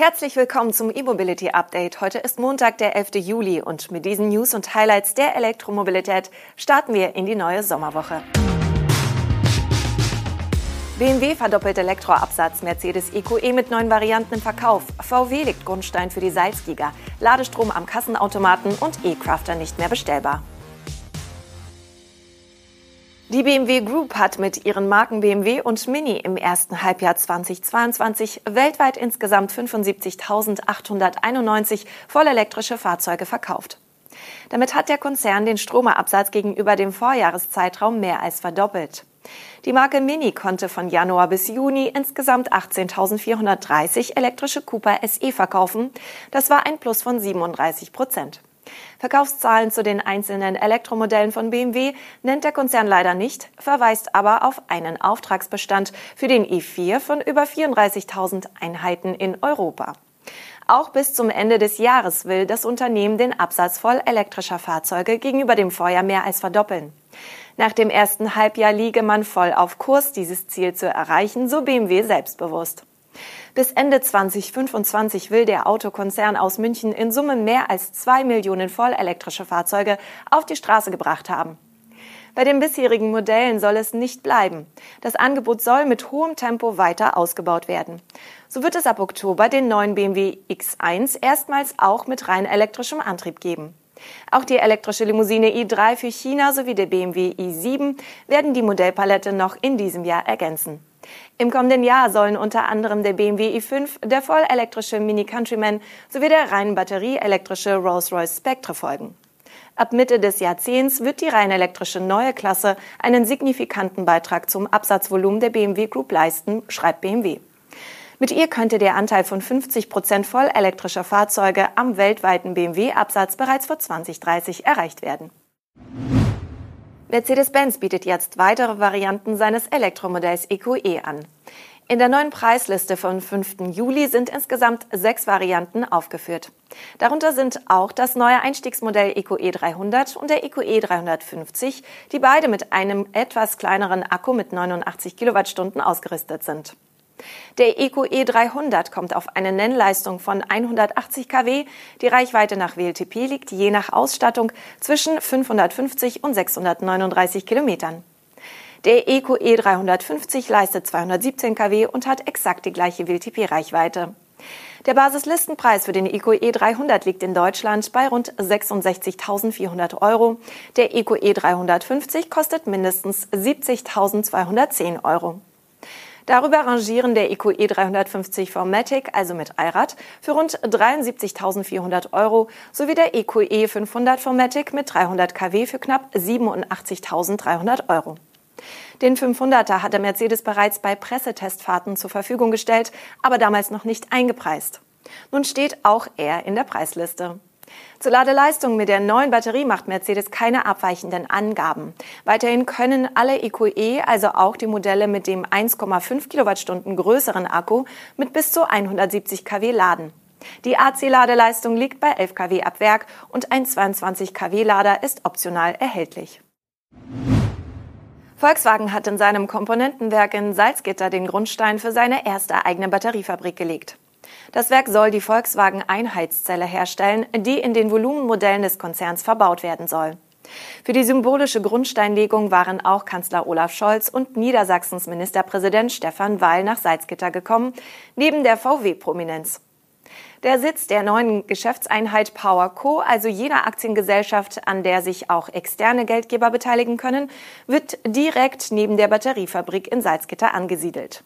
Herzlich willkommen zum E-Mobility Update. Heute ist Montag, der 11. Juli und mit diesen News und Highlights der Elektromobilität starten wir in die neue Sommerwoche. BMW verdoppelt Elektroabsatz, Mercedes EQE mit neuen Varianten im Verkauf, VW legt Grundstein für die Salzgiga, Ladestrom am Kassenautomaten und E-Crafter nicht mehr bestellbar. Die BMW Group hat mit ihren Marken BMW und Mini im ersten Halbjahr 2022 weltweit insgesamt 75.891 vollelektrische Fahrzeuge verkauft. Damit hat der Konzern den Stromerabsatz gegenüber dem Vorjahreszeitraum mehr als verdoppelt. Die Marke Mini konnte von Januar bis Juni insgesamt 18.430 elektrische Cooper SE verkaufen. Das war ein Plus von 37 Prozent. Verkaufszahlen zu den einzelnen Elektromodellen von BMW nennt der Konzern leider nicht, verweist aber auf einen Auftragsbestand für den i4 von über 34.000 Einheiten in Europa. Auch bis zum Ende des Jahres will das Unternehmen den Absatz voll elektrischer Fahrzeuge gegenüber dem Vorjahr mehr als verdoppeln. Nach dem ersten Halbjahr liege man voll auf Kurs, dieses Ziel zu erreichen, so BMW selbstbewusst. Bis Ende 2025 will der Autokonzern aus München in Summe mehr als zwei Millionen vollelektrische Fahrzeuge auf die Straße gebracht haben. Bei den bisherigen Modellen soll es nicht bleiben. Das Angebot soll mit hohem Tempo weiter ausgebaut werden. So wird es ab Oktober den neuen BMW X1 erstmals auch mit rein elektrischem Antrieb geben. Auch die elektrische Limousine i3 für China sowie der BMW i7 werden die Modellpalette noch in diesem Jahr ergänzen. Im kommenden Jahr sollen unter anderem der BMW i5, der vollelektrische Mini Countryman sowie der rein batterieelektrische Rolls-Royce Spectre folgen. Ab Mitte des Jahrzehnts wird die rein elektrische neue Klasse einen signifikanten Beitrag zum Absatzvolumen der BMW Group leisten, schreibt BMW. Mit ihr könnte der Anteil von 50 Prozent vollelektrischer Fahrzeuge am weltweiten BMW-Absatz bereits vor 2030 erreicht werden. Mercedes-Benz bietet jetzt weitere Varianten seines Elektromodells EQE an. In der neuen Preisliste vom 5. Juli sind insgesamt sechs Varianten aufgeführt. Darunter sind auch das neue Einstiegsmodell EQE 300 und der EQE 350, die beide mit einem etwas kleineren Akku mit 89 Kilowattstunden ausgerüstet sind. Der EQE 300 kommt auf eine Nennleistung von 180 kW. Die Reichweite nach WLTP liegt je nach Ausstattung zwischen 550 und 639 Kilometern. Der EQE 350 leistet 217 kW und hat exakt die gleiche WLTP-Reichweite. Der Basislistenpreis für den EQE 300 liegt in Deutschland bei rund 66.400 Euro. Der EQE 350 kostet mindestens 70.210 Euro. Darüber rangieren der EQE 350 Formatic, also mit Allrad, für rund 73.400 Euro sowie der EQE 500 Formatic mit 300 kW für knapp 87.300 Euro. Den 500er hatte Mercedes bereits bei Pressetestfahrten zur Verfügung gestellt, aber damals noch nicht eingepreist. Nun steht auch er in der Preisliste. Zur Ladeleistung mit der neuen Batterie macht Mercedes keine abweichenden Angaben. Weiterhin können alle EQE, also auch die Modelle mit dem 1,5 Kilowattstunden größeren Akku, mit bis zu 170 kW laden. Die AC-Ladeleistung liegt bei 11 kW ab Werk und ein 22 kW-Lader ist optional erhältlich. Volkswagen hat in seinem Komponentenwerk in Salzgitter den Grundstein für seine erste eigene Batteriefabrik gelegt. Das Werk soll die Volkswagen Einheitszelle herstellen, die in den Volumenmodellen des Konzerns verbaut werden soll. Für die symbolische Grundsteinlegung waren auch Kanzler Olaf Scholz und Niedersachsens Ministerpräsident Stefan Weil nach Salzgitter gekommen, neben der VW-Prominenz. Der Sitz der neuen Geschäftseinheit Power Co., also jener Aktiengesellschaft, an der sich auch externe Geldgeber beteiligen können, wird direkt neben der Batteriefabrik in Salzgitter angesiedelt.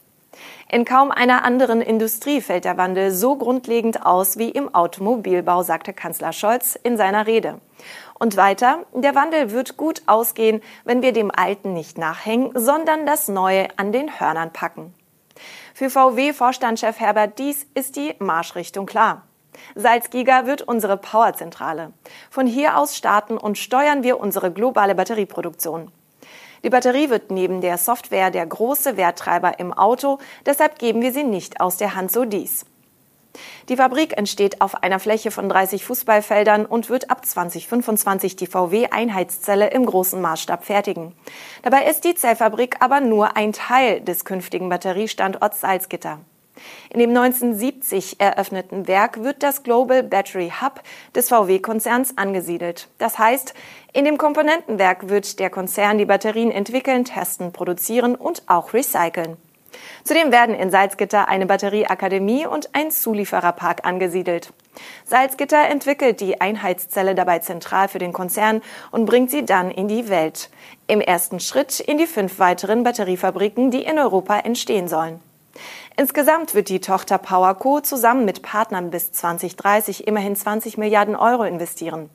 In kaum einer anderen Industrie fällt der Wandel so grundlegend aus wie im Automobilbau, sagte Kanzler Scholz in seiner Rede. Und weiter, der Wandel wird gut ausgehen, wenn wir dem Alten nicht nachhängen, sondern das Neue an den Hörnern packen. Für VW-Vorstandschef Herbert Dies ist die Marschrichtung klar. Salzgiga wird unsere Powerzentrale. Von hier aus starten und steuern wir unsere globale Batterieproduktion. Die Batterie wird neben der Software der große Werttreiber im Auto, deshalb geben wir sie nicht aus der Hand so dies. Die Fabrik entsteht auf einer Fläche von 30 Fußballfeldern und wird ab 2025 die VW-Einheitszelle im großen Maßstab fertigen. Dabei ist die Zellfabrik aber nur ein Teil des künftigen Batteriestandorts Salzgitter. In dem 1970 eröffneten Werk wird das Global Battery Hub des VW-Konzerns angesiedelt. Das heißt, in dem Komponentenwerk wird der Konzern die Batterien entwickeln, testen, produzieren und auch recyceln. Zudem werden in Salzgitter eine Batterieakademie und ein Zuliefererpark angesiedelt. Salzgitter entwickelt die Einheitszelle dabei zentral für den Konzern und bringt sie dann in die Welt. Im ersten Schritt in die fünf weiteren Batteriefabriken, die in Europa entstehen sollen. Insgesamt wird die Tochter PowerCo zusammen mit Partnern bis 2030 immerhin 20 Milliarden Euro investieren.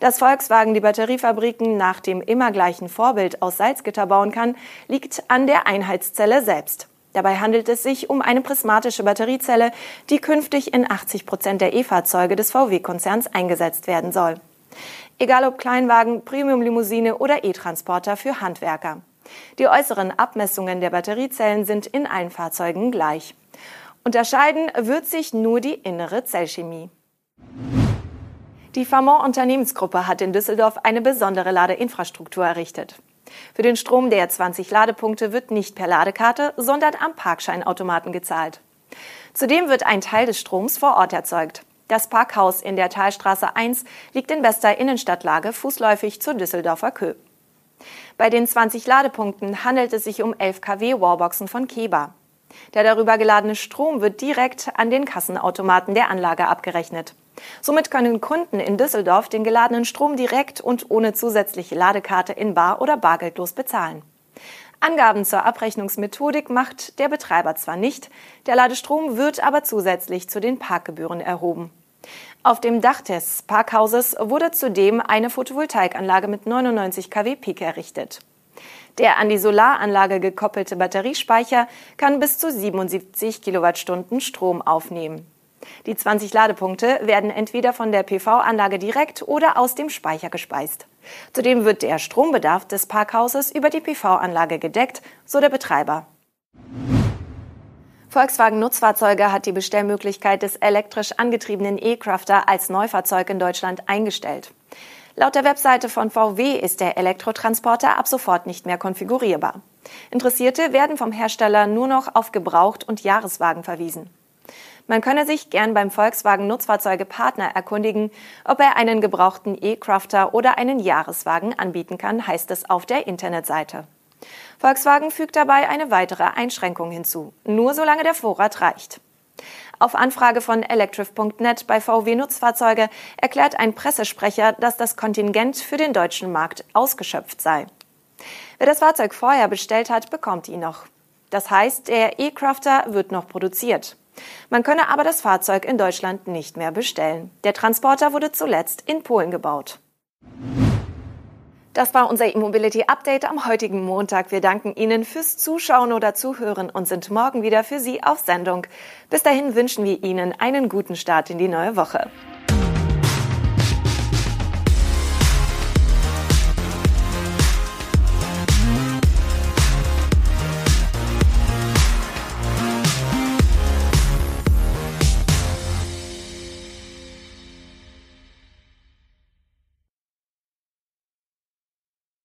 Dass Volkswagen die Batteriefabriken nach dem immer gleichen Vorbild aus Salzgitter bauen kann, liegt an der Einheitszelle selbst. Dabei handelt es sich um eine prismatische Batteriezelle, die künftig in 80 Prozent der E-Fahrzeuge des VW-Konzerns eingesetzt werden soll. Egal ob Kleinwagen, Premium-Limousine oder E-Transporter für Handwerker. Die äußeren Abmessungen der Batteriezellen sind in allen Fahrzeugen gleich. Unterscheiden wird sich nur die innere Zellchemie. Die Famont Unternehmensgruppe hat in Düsseldorf eine besondere Ladeinfrastruktur errichtet. Für den Strom der 20 Ladepunkte wird nicht per Ladekarte, sondern am Parkscheinautomaten gezahlt. Zudem wird ein Teil des Stroms vor Ort erzeugt. Das Parkhaus in der Talstraße 1 liegt in bester Innenstadtlage fußläufig zur Düsseldorfer Kö. Bei den 20 Ladepunkten handelt es sich um 11 kW Wallboxen von Keba. Der darüber geladene Strom wird direkt an den Kassenautomaten der Anlage abgerechnet. Somit können Kunden in Düsseldorf den geladenen Strom direkt und ohne zusätzliche Ladekarte in Bar oder bargeldlos bezahlen. Angaben zur Abrechnungsmethodik macht der Betreiber zwar nicht, der Ladestrom wird aber zusätzlich zu den Parkgebühren erhoben. Auf dem Dach des Parkhauses wurde zudem eine Photovoltaikanlage mit 99 kW Peak errichtet. Der an die Solaranlage gekoppelte Batteriespeicher kann bis zu 77 Kilowattstunden Strom aufnehmen. Die 20 Ladepunkte werden entweder von der PV-Anlage direkt oder aus dem Speicher gespeist. Zudem wird der Strombedarf des Parkhauses über die PV-Anlage gedeckt, so der Betreiber. Volkswagen Nutzfahrzeuge hat die Bestellmöglichkeit des elektrisch angetriebenen E-Crafter als Neufahrzeug in Deutschland eingestellt. Laut der Webseite von VW ist der Elektrotransporter ab sofort nicht mehr konfigurierbar. Interessierte werden vom Hersteller nur noch auf Gebraucht- und Jahreswagen verwiesen. Man könne sich gern beim Volkswagen Nutzfahrzeuge Partner erkundigen, ob er einen gebrauchten E-Crafter oder einen Jahreswagen anbieten kann, heißt es auf der Internetseite. Volkswagen fügt dabei eine weitere Einschränkung hinzu, nur solange der Vorrat reicht. Auf Anfrage von electrif.net bei VW Nutzfahrzeuge erklärt ein Pressesprecher, dass das Kontingent für den deutschen Markt ausgeschöpft sei. Wer das Fahrzeug vorher bestellt hat, bekommt ihn noch. Das heißt, der E-Crafter wird noch produziert. Man könne aber das Fahrzeug in Deutschland nicht mehr bestellen. Der Transporter wurde zuletzt in Polen gebaut. Das war unser E-Mobility Update am heutigen Montag. Wir danken Ihnen fürs Zuschauen oder Zuhören und sind morgen wieder für Sie auf Sendung. Bis dahin wünschen wir Ihnen einen guten Start in die neue Woche.